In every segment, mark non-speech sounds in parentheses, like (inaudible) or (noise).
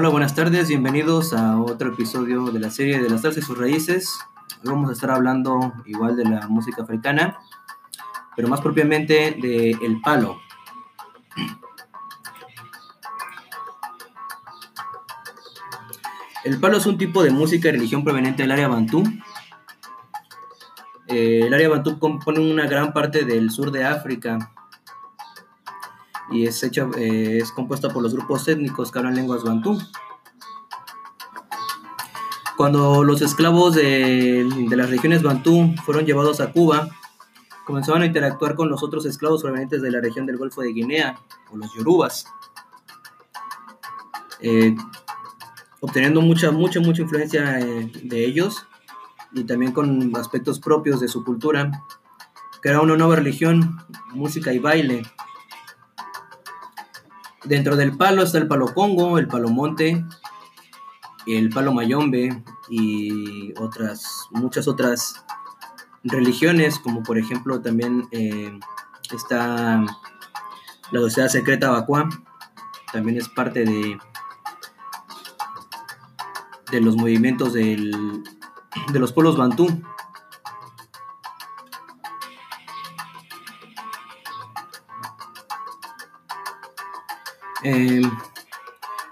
Hola, buenas tardes, bienvenidos a otro episodio de la serie de las salsas y sus raíces. Hoy vamos a estar hablando igual de la música africana, pero más propiamente de el palo. El palo es un tipo de música y religión proveniente del área bantú. Eh, el área bantú compone una gran parte del sur de África y es, hecho, eh, es compuesta por los grupos étnicos que hablan lenguas bantú. Cuando los esclavos de, de las regiones bantú fueron llevados a Cuba, comenzaban a interactuar con los otros esclavos provenientes de la región del Golfo de Guinea, o los yorubas, eh, obteniendo mucha, mucha, mucha influencia eh, de ellos y también con aspectos propios de su cultura, era una nueva religión, música y baile. Dentro del palo está el palo congo, el palo monte, el palo mayombe y otras, muchas otras religiones, como por ejemplo también eh, está la sociedad secreta Bakua, también es parte de, de los movimientos del, de los pueblos bantú.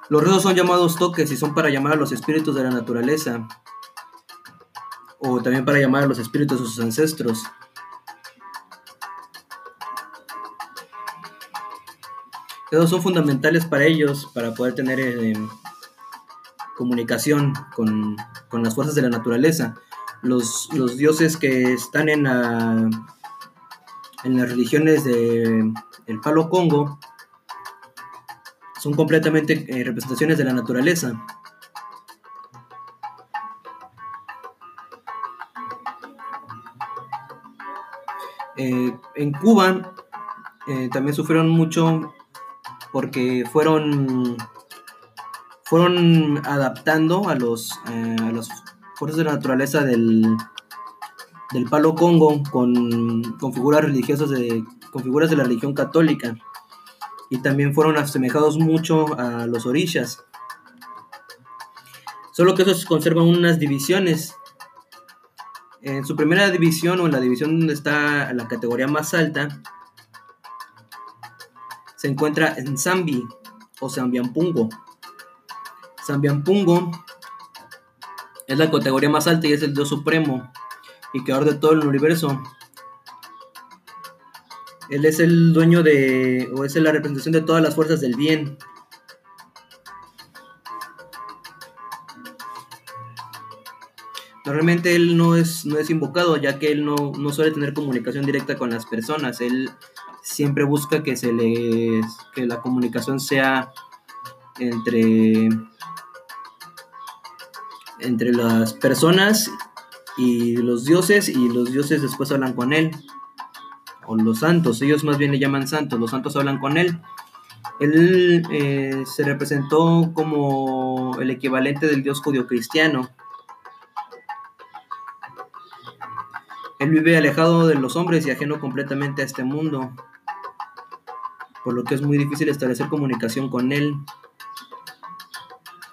Los ruidos son llamados toques y son para llamar a los espíritus de la naturaleza o también para llamar a los espíritus de sus ancestros. Esos son fundamentales para ellos para poder tener eh, comunicación con, con, las fuerzas de la naturaleza. Los, los dioses que están en, la, en las religiones del el Palo Congo son completamente eh, representaciones de la naturaleza. Eh, en Cuba eh, también sufrieron mucho porque fueron, fueron adaptando a, los, a las fuerzas de la naturaleza del, del Palo Congo con, con figuras religiosas de, con figuras de la religión católica y también fueron asemejados mucho a los orishas. Solo que esos conservan unas divisiones. En su primera división o en la división donde está la categoría más alta, se encuentra en Zambi o Zambiampungo. Zambiampungo es la categoría más alta y es el Dios Supremo y creador de todo el universo. Él es el dueño de, o es la representación de todas las fuerzas del bien. Normalmente él no es, no es invocado, ya que él no, no suele tener comunicación directa con las personas. Él siempre busca que se le que la comunicación sea entre entre las personas y los dioses y los dioses después hablan con él o los santos, ellos más bien le llaman santos, los santos hablan con él. Él eh, se representó como el equivalente del dios judío cristiano. Él vive alejado de los hombres y ajeno completamente a este mundo, por lo que es muy difícil establecer comunicación con él.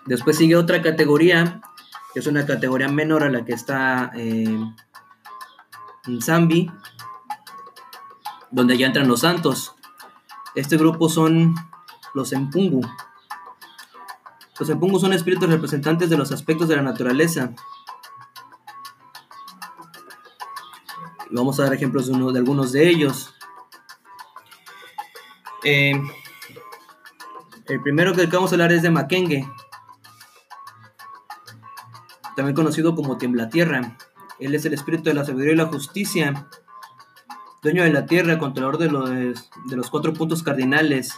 Después sigue otra categoría, que es una categoría menor a la que está eh, en Zambi, donde ya entran los santos. Este grupo son los Empungu. Los Empungu son espíritus representantes de los aspectos de la naturaleza. Vamos a dar ejemplos de, uno, de algunos de ellos. Eh, el primero que vamos a hablar es de Makenge, también conocido como Tierra. Él es el espíritu de la sabiduría y la justicia dueño de la tierra, controlador de los, de los cuatro puntos cardinales.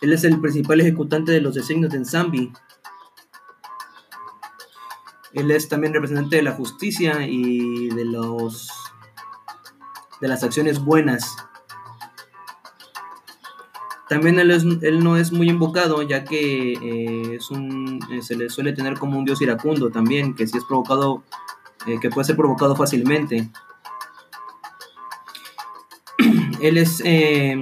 Él es el principal ejecutante de los designios de Nzambi. Él es también representante de la justicia y de los de las acciones buenas. También él, él no es muy invocado, ya que eh, es un, eh, se le suele tener como un dios iracundo también, que si es provocado, eh, que puede ser provocado fácilmente. Él es, eh,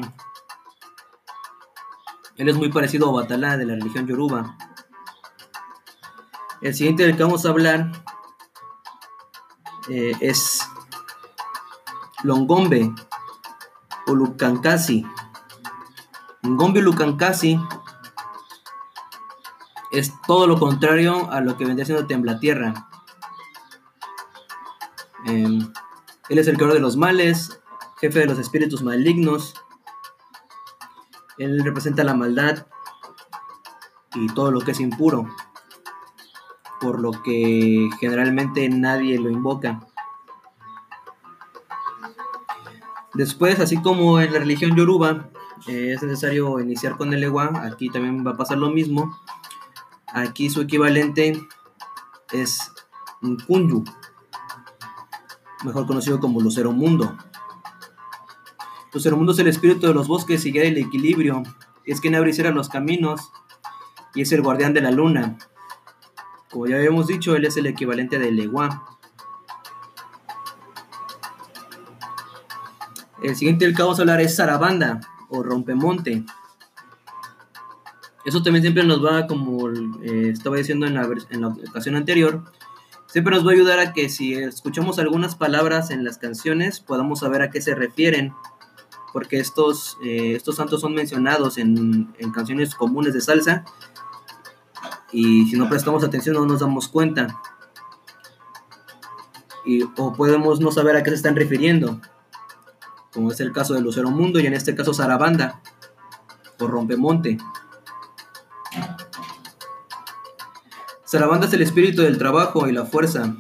él es muy parecido a Batalá de la religión Yoruba. El siguiente del que vamos a hablar eh, es Longombe o Lucancasi. Longombe Lucancasi es todo lo contrario a lo que vendría siendo Temblatierra. Eh, él es el creador de los males, jefe de los espíritus malignos. Él representa la maldad y todo lo que es impuro, por lo que generalmente nadie lo invoca. Después, así como en la religión yoruba, eh, es necesario iniciar con el Ewa, aquí también va a pasar lo mismo. Aquí su equivalente es Kunyu, mejor conocido como Lucero Mundo. Lucero Mundo es el espíritu de los bosques y guía del equilibrio, es quien abre y cierra los caminos y es el guardián de la luna. Como ya habíamos dicho, él es el equivalente de Legua. El siguiente del que vamos a hablar es Sarabanda o Rompemonte. Eso también siempre nos va, como eh, estaba diciendo en la, en la ocasión anterior, siempre nos va a ayudar a que si escuchamos algunas palabras en las canciones podamos saber a qué se refieren, porque estos, eh, estos santos son mencionados en, en, canciones comunes de salsa y si no prestamos atención no nos damos cuenta. Y, o podemos no saber a qué se están refiriendo, como es el caso de Lucero Mundo y en este caso Sarabanda o Rompemonte. Sarabanda es el espíritu del trabajo y la fuerza.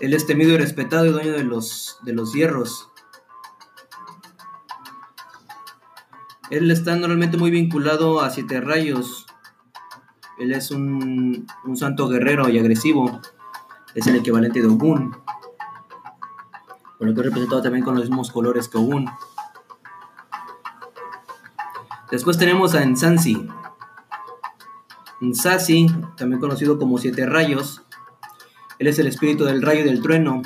Él es temido y respetado y dueño de los, de los hierros. Él está normalmente muy vinculado a siete rayos. Él es un, un santo guerrero y agresivo. Es el equivalente de Ogun. Por lo que es representado también con los mismos colores que Ogun. Después tenemos a Ensansi. Nsasi, también conocido como Siete Rayos, él es el espíritu del rayo y del trueno,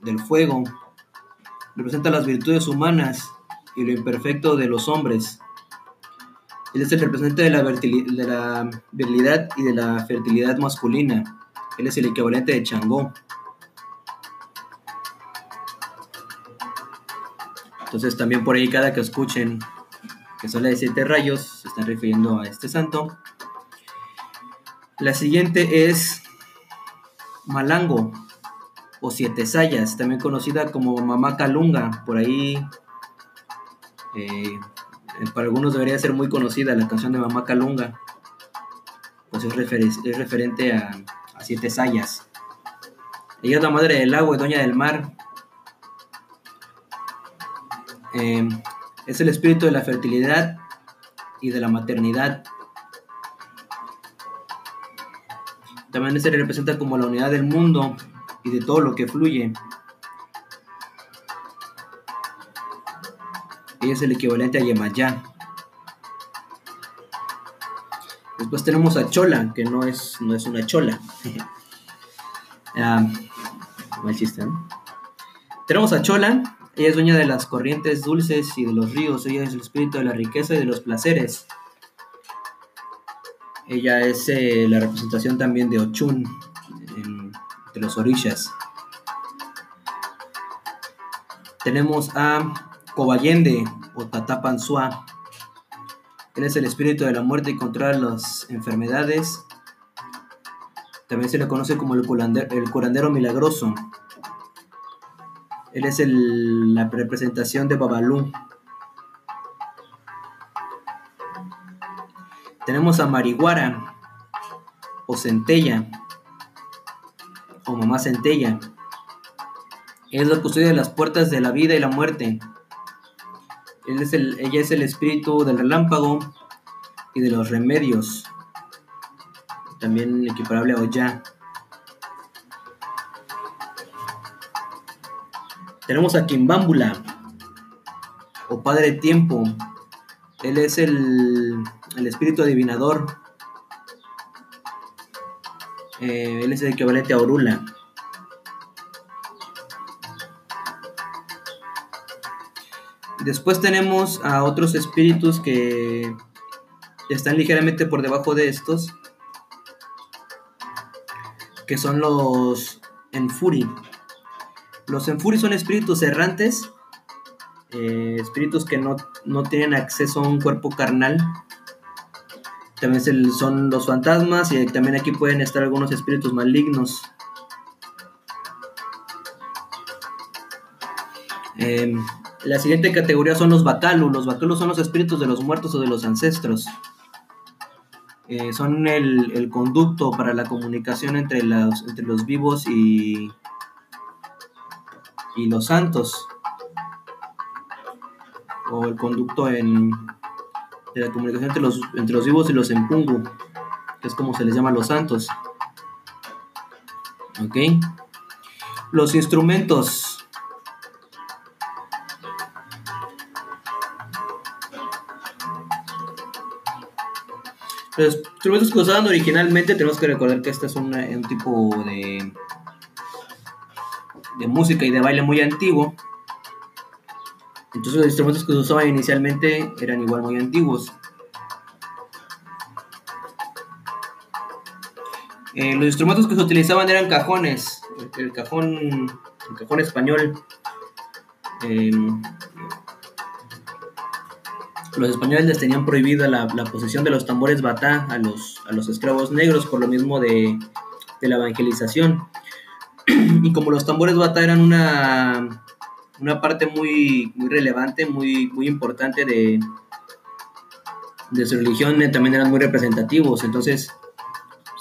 del fuego, representa las virtudes humanas y lo imperfecto de los hombres. Él es el representante de la, de virilidad y de la fertilidad masculina. Él es el equivalente de Changó. Entonces también por ahí cada que escuchen que sale de siete rayos, se están refiriendo a este santo. La siguiente es Malango o Siete Sayas, también conocida como Mamá Calunga. Por ahí, eh, para algunos debería ser muy conocida la canción de Mamá Calunga, pues es, es referente a, Siete Sayas. Ella es la madre del agua y doña del mar. Eh, es el espíritu de la fertilidad y de la maternidad. También se representa como la unidad del mundo y de todo lo que fluye. Es el equivalente a Yemayá. Después tenemos a Chola, que no es, no es una chola. (laughs) Ah, no existe, ¿no? Tenemos a Chola, ella es dueña de las corrientes dulces y de los ríos, ella es el espíritu de la riqueza y de los placeres. Ella es eh, la representación también de Ochun, de los orillas. Tenemos a Cobayende o Tatapansua. Él es el espíritu de la muerte y controla las enfermedades. También se le conoce como el curandero, milagroso. Él es la representación de Babalú. Tenemos a Marihuara o Centella o Mamá Centella. Es la custodia de las puertas de la vida y la muerte. Él es el, ella es el espíritu del relámpago y de los remedios. También equiparable a Oya. Tenemos a Kimbámbula o Padre Tiempo. Él es el el espíritu adivinador. Eh, él es el equivalente a Orula. Después tenemos a otros espíritus que están ligeramente por debajo de estos. que son los Enfuri. Los Enfuri son espíritus errantes, eh, espíritus que no, no, tienen acceso a un cuerpo carnal. También son los fantasmas y también aquí pueden estar algunos espíritus malignos. Em, la siguiente categoría son los Bakalu. Los Bakalu son los espíritus de los muertos o de los ancestros. Eh, son el, conducto para la comunicación entre los, entre los vivos y, y los santos. O el conducto en, de la comunicación entre los, entre los vivos y los empungu, es como se les llama a los santos. ¿Ok? Los instrumentos Los instrumentos que usaban originalmente, tenemos que recordar que este es un, tipo de, de música y de baile muy antiguo. Entonces los instrumentos que se usaban inicialmente eran igual muy antiguos. Eh, los instrumentos que se utilizaban eran cajones, el cajón, el cajón español. Eh, los españoles les tenían prohibida la, posesión de los tambores batá a los, a los esclavos negros por lo mismo de, la evangelización. (clears throat) y como los tambores batá eran una, una parte muy, muy relevante, muy, muy importante de, de su religión, eh, también eran muy representativos, entonces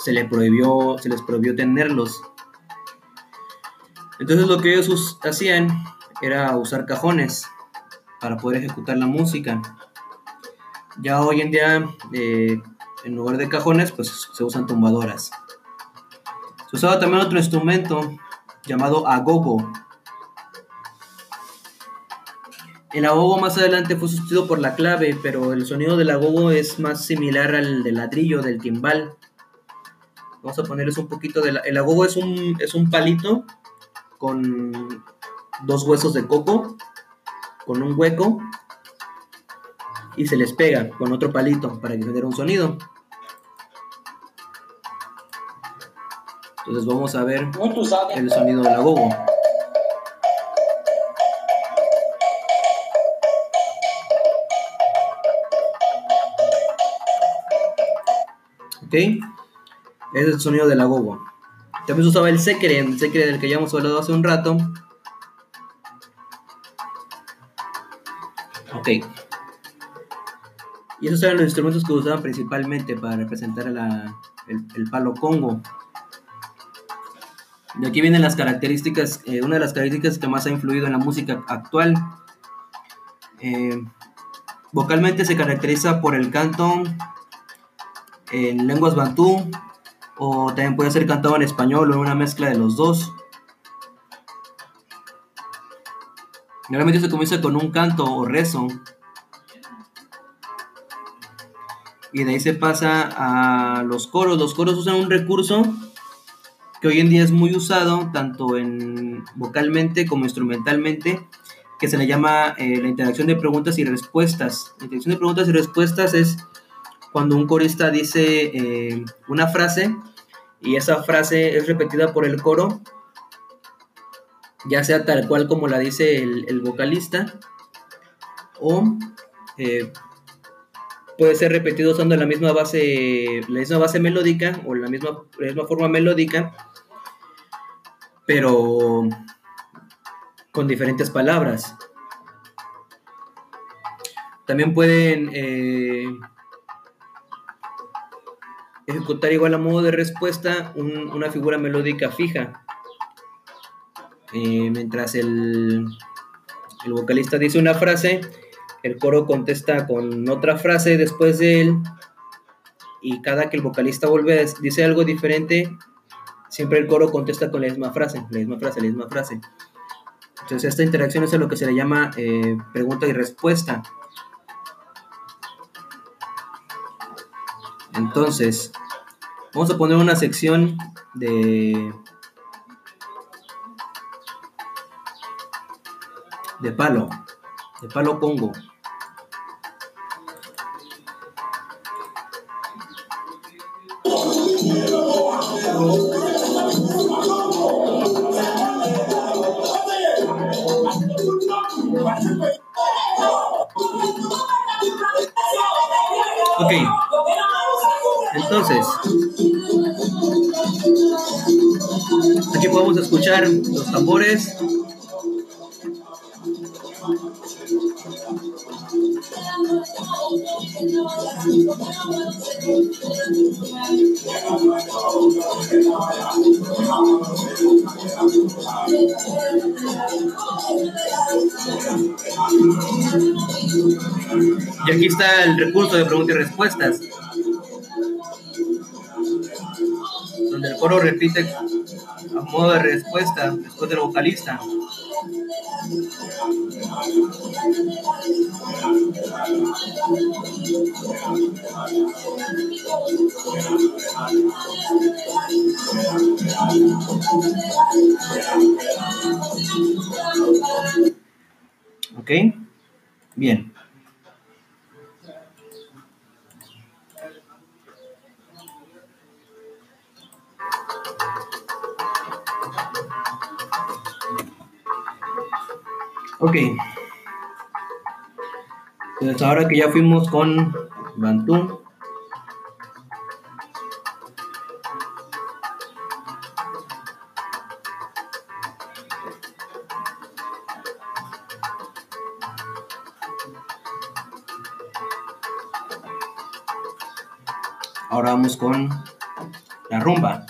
se, prohibió, se les prohibió tenerlos. Entonces lo que ellos hacían era usar cajones para poder ejecutar la música. Ya hoy en día, eh, en lugar de cajones, pues se usan tumbadoras. Se usaba también otro instrumento llamado agogo. El agogo más adelante fue sustituido por la clave, pero el sonido del agogo es más similar al del ladrillo, del timbal. Vamos a ponerles un poquito de... La, el agogo es un, es un palito con dos huesos de coco, con un hueco y se les pega con otro palito para que genere un sonido. Entonces vamos a ver el sonido de la gogo. Ok, es el sonido de la gogo. También se usaba el secre, el secre del que ya hemos hablado hace un rato. Ok. Y esos eran los instrumentos que usaban principalmente para representar el, palo congo. De aquí vienen las características, eh, una de las características que más ha influido en la música actual. Eh, vocalmente se caracteriza por el canto en lenguas bantú o también puede ser cantado en español o en una mezcla de los dos. Normalmente se comienza con un canto o rezo y de ahí se pasa a los coros. Los coros usan un recurso que hoy en día es muy usado tanto en vocalmente como instrumentalmente, que se le llama eh, la interacción de preguntas y respuestas. La interacción de preguntas y respuestas es cuando un corista dice eh, una frase y esa frase es repetida por el coro, ya sea tal cual como la dice el, vocalista, o eh, puede ser repetido usando la misma base, la misma base melódica o la misma, misma forma melódica, pero con diferentes palabras. También pueden eh, ejecutar igual a modo de respuesta una figura melódica fija. Eh, mientras el, el vocalista dice una frase, el coro contesta con otra frase después de él y cada que el vocalista vuelve dice algo diferente, siempre el coro contesta con la misma frase, la misma frase, la misma frase. Entonces esta interacción es a lo que se le llama eh, pregunta y respuesta. Entonces, vamos a poner una sección de de palo, de palo congo. Y aquí está el recurso de preguntas y respuestas. Donde el coro repite a modo de respuesta después del vocalista. Ok, bien. Ok. Entonces ahora que ya fuimos con Bantú. Ahora vamos con la rumba.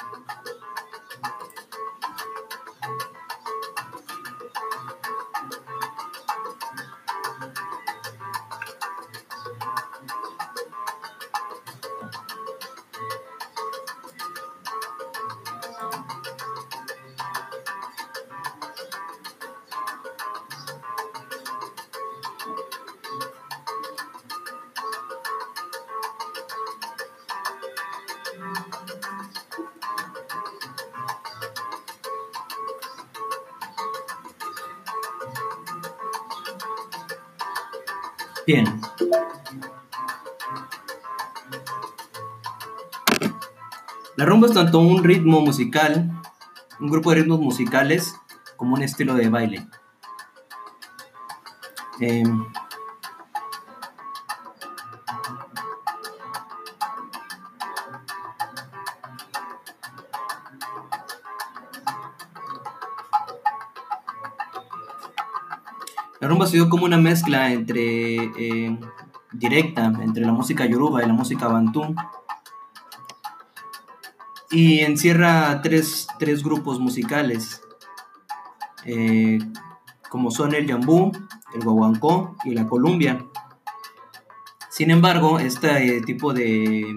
La rumba es tanto un ritmo musical, un grupo de ritmos musicales, como un estilo de baile. Eh, La rumba se dio como una mezcla entre eh, directa entre la música yoruba y la música bantú y encierra tres, tres grupos musicales eh, como son el yambú, el guaguancó y la columbia. Sin embargo, este tipo de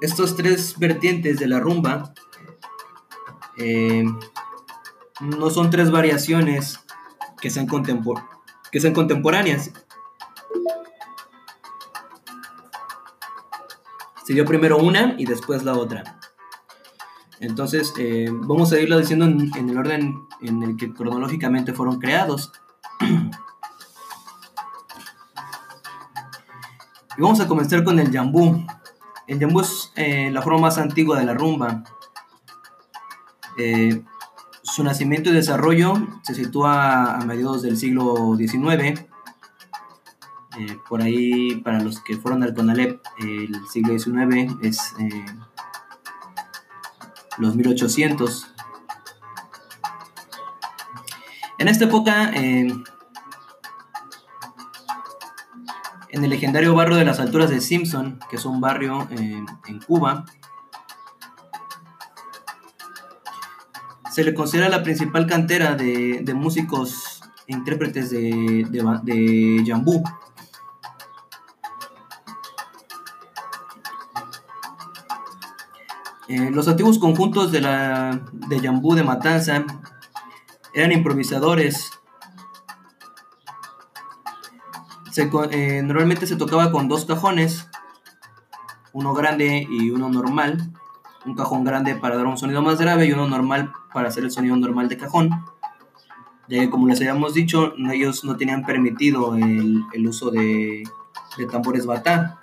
estos tres vertientes de la rumba eh, no son tres variaciones que sean contemporáneas. Se dio primero una y después la otra. Entonces, eh, vamos a irlo diciendo en, el orden en el que cronológicamente fueron creados. y vamos a comenzar con el jambú. El jambú es eh, la forma más antigua de la rumba. Eh, su nacimiento y desarrollo se sitúa a mediados del siglo XIX. Eh, por ahí, para los que fueron al CONALEP, el siglo XIX es eh, los 1800. En esta época, eh, en el legendario barrio de las alturas de Simpson, que es un barrio en Cuba, se le considera la principal cantera de, músicos e intérpretes de, de jambú. Eh, los antiguos conjuntos de, la, de jambú de Matanza eran improvisadores. Eh, normalmente se tocaba con dos cajones, uno grande y uno normal un cajón grande para dar un sonido más grave y uno normal para hacer el sonido normal de cajón. Ya que como les habíamos dicho, ellos no tenían permitido el, uso de tambores batá.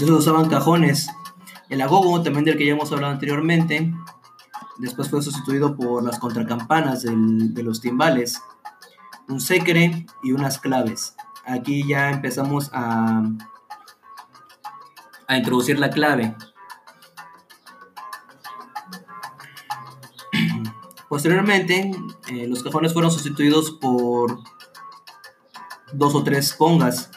Entonces usaban cajones. El agogo, también del que ya hemos hablado anteriormente, después fue sustituido por las contracampanas de los timbales, un secre y unas claves. Aquí ya empezamos a, a introducir la clave. (clears throat) Posteriormente, eh, los cajones fueron sustituidos por dos o tres congas.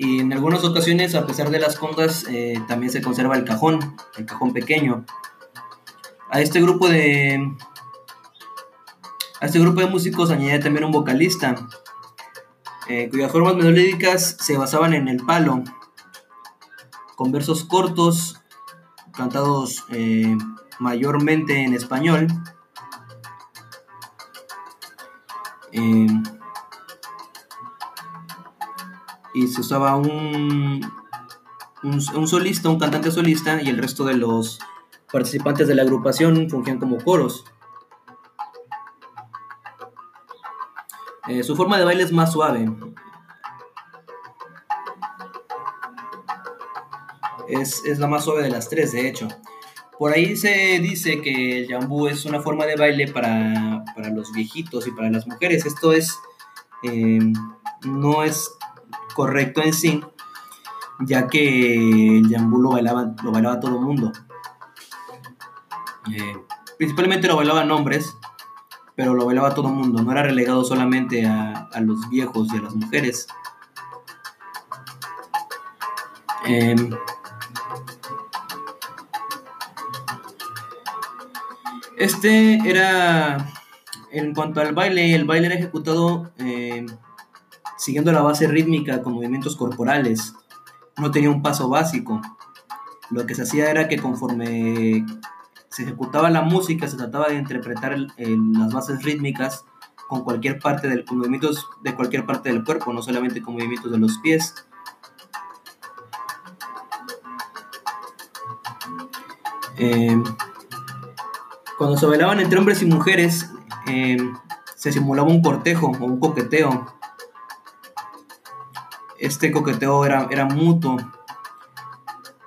Y en algunas ocasiones, a pesar de las congas, eh, también se conserva el cajón, el cajón pequeño. A este grupo de a este grupo de músicos añadía también un vocalista, eh, cuyas formas melódicas se basaban en el palo, con versos cortos, cantados eh, mayormente en español. Y se usaba un, un, solista, un cantante solista, y el resto de los participantes de la agrupación fungían como coros. Eh, su forma de baile es más suave. Es, la más suave de las tres, de hecho. Por ahí se dice que el jambú es una forma de baile para, los viejitos y para las mujeres. Esto es. Eh, no es correcto en sí, ya que el jambú lo bailaba, lo bailaba todo el mundo. Eh, principalmente lo bailaban hombres, pero lo bailaba todo el mundo, no era relegado solamente a, los viejos y a las mujeres. Em, este era, en cuanto al baile, el baile era ejecutado em, siguiendo la base rítmica con movimientos corporales. No tenía un paso básico. Lo que se hacía era que conforme se ejecutaba la música, se trataba de interpretar las bases rítmicas con cualquier parte del, movimientos de cualquier parte del cuerpo, no solamente con movimientos de los pies. Eh, cuando se bailaban entre hombres y mujeres, eh, se simulaba un cortejo o un coqueteo. Este coqueteo era, era mutuo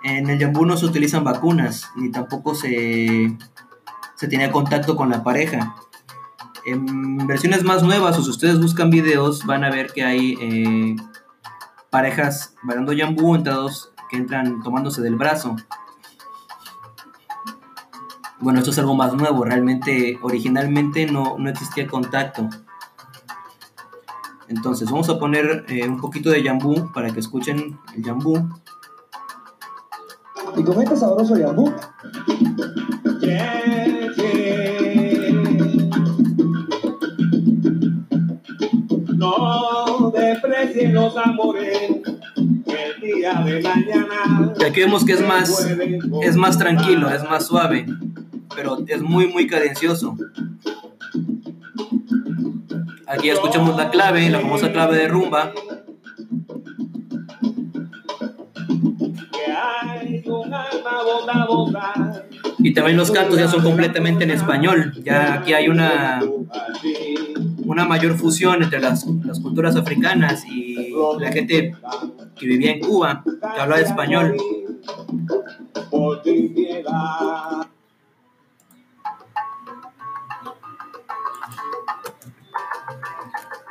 en el Yambú no se utilizan vacunas, ni tampoco se, se tenía contacto con la pareja. En versiones más nuevas, o si ustedes buscan videos, van a ver que hay eh, parejas bailando Yambú entrados que entran tomándose del brazo. Bueno, esto es algo más nuevo, realmente originalmente no, existía contacto. Entonces vamos a poner eh, un poquito de Yambú para que escuchen el Yambú. Y con este sabroso yambú. No desprecien los amores. El día de mañana. Y aquí vemos que es más, es más tranquilo, es más suave, pero es muy, muy cadencioso. Aquí escuchamos la clave, la famosa clave de rumba. Y también los cantos ya son completamente en español. Ya aquí hay una, una mayor fusión entre las, las culturas africanas y la gente que vivía en Cuba, que hablaba español.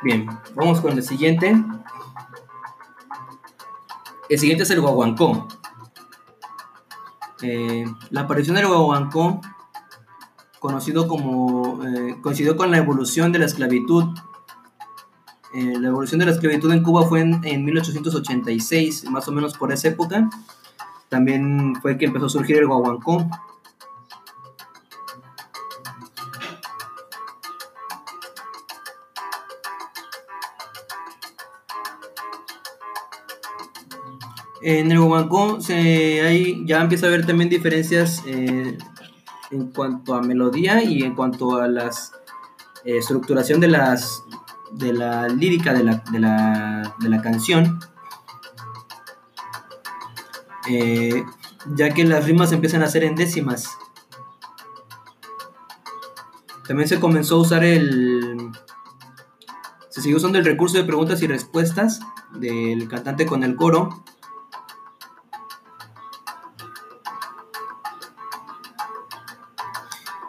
Bien, vamos con el siguiente. El siguiente es el guaguancó. Eh, la aparición del guaguancó, conocido como, eh, coincidió con la evolución de la esclavitud. Eh, la evolución de la esclavitud en Cuba fue en, 1886, más o menos por esa época. También fue que empezó a surgir el guaguancó. En el guaguancó se, ya empieza a haber también diferencias eh, en cuanto a melodía y en cuanto a la eh, estructuración de, las, de la lírica de la, de la, de la canción. Eh, ya que las rimas empiezan a ser en décimas. También se comenzó a usar el, Se siguió usando el recurso de preguntas y respuestas del cantante con el coro.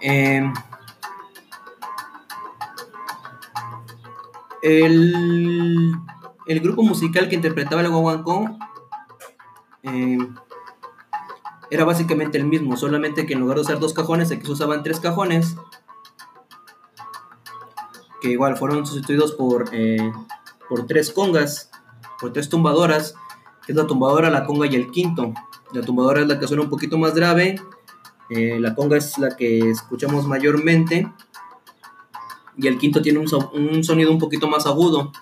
Eh, el, el grupo musical que interpretaba el guaguancó eh, era básicamente el mismo, solamente que en lugar de usar dos cajones, aquí se usaban tres cajones, que igual fueron sustituidos por, eh, por tres congas, por tres tumbadoras, que es la tumbadora, la conga y el quinto. La tumbadora es la que suena un poquito más grave, eh, la conga es la que escuchamos mayormente, y el quinto tiene un, so- un sonido un poquito más agudo.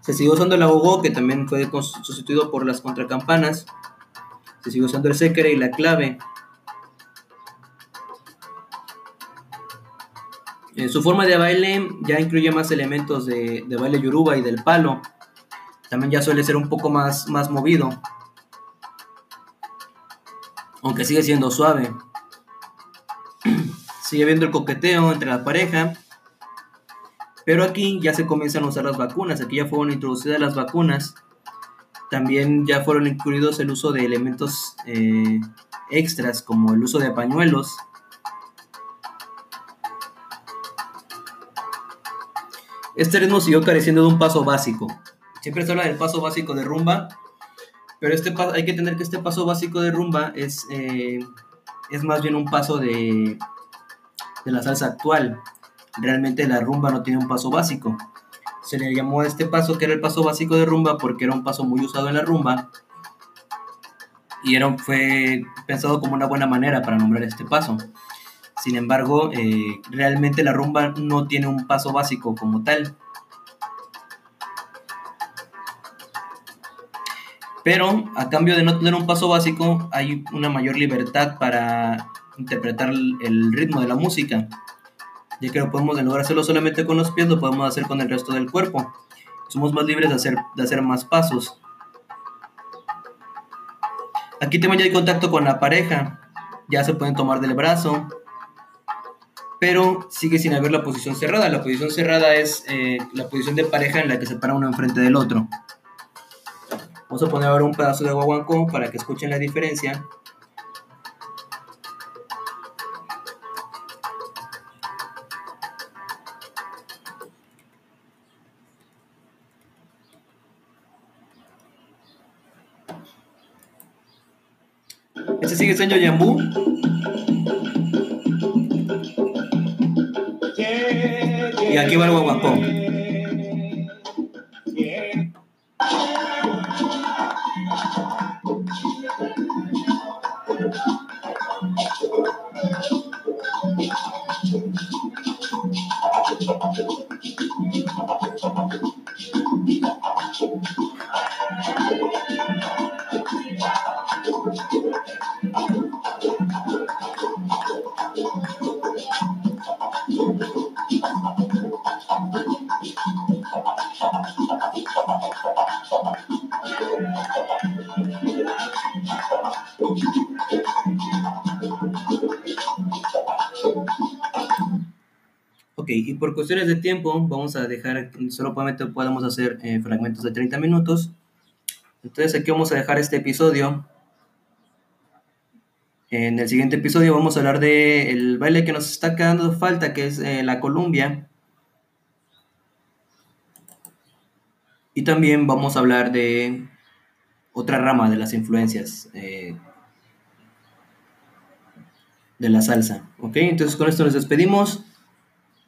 Se siguió usando el agogó, que también fue sustituido por las contracampanas. Se siguió usando el séquere y la clave. En su forma de baile ya incluye más elementos de, de baile yoruba y del palo. También ya suele ser un poco más, más movido. Aunque sigue siendo suave. Sigue habiendo el coqueteo entre la pareja. Pero aquí ya se comienzan a usar las vacunas. Aquí ya fueron introducidas las vacunas. También ya fueron incluidos el uso de elementos eh, extras como el uso de pañuelos. Este ritmo siguió careciendo de un paso básico. Siempre se habla del paso básico de rumba, pero este hay que tener que este paso básico de rumba es, eh, es más bien un paso de, de la salsa actual. Realmente la rumba no tiene un paso básico. Se le llamó a este paso que era el paso básico de rumba porque era un paso muy usado en la rumba y era, fue pensado como una buena manera para nombrar este paso. Sin embargo, eh, realmente la rumba no tiene un paso básico como tal. Pero a cambio de no tener un paso básico, hay una mayor libertad para interpretar el, ritmo de la música. Ya que lo podemos, en lugar de hacerlo solamente con los pies, lo podemos hacer con el resto del cuerpo. Somos más libres de hacer, de hacer más pasos. Aquí también hay contacto con la pareja. Ya se pueden tomar del brazo. Pero sigue sin haber la posición cerrada. La posición cerrada es eh, la posición de pareja en la que se para uno enfrente del otro. Vamos a poner ahora un pedazo de guaguancó para que escuchen la diferencia. Sigue siendo Yambú. Y aquí va el guaguancó. Cuestiones de tiempo vamos a dejar, solamente podemos hacer eh, fragmentos de 30 minutos. Entonces aquí vamos a dejar este episodio. En el siguiente episodio vamos a hablar de el baile que nos está quedando falta, que es eh, la Columbia. Y también vamos a hablar de otra rama de las influencias eh, de la salsa. Ok, entonces con esto nos despedimos.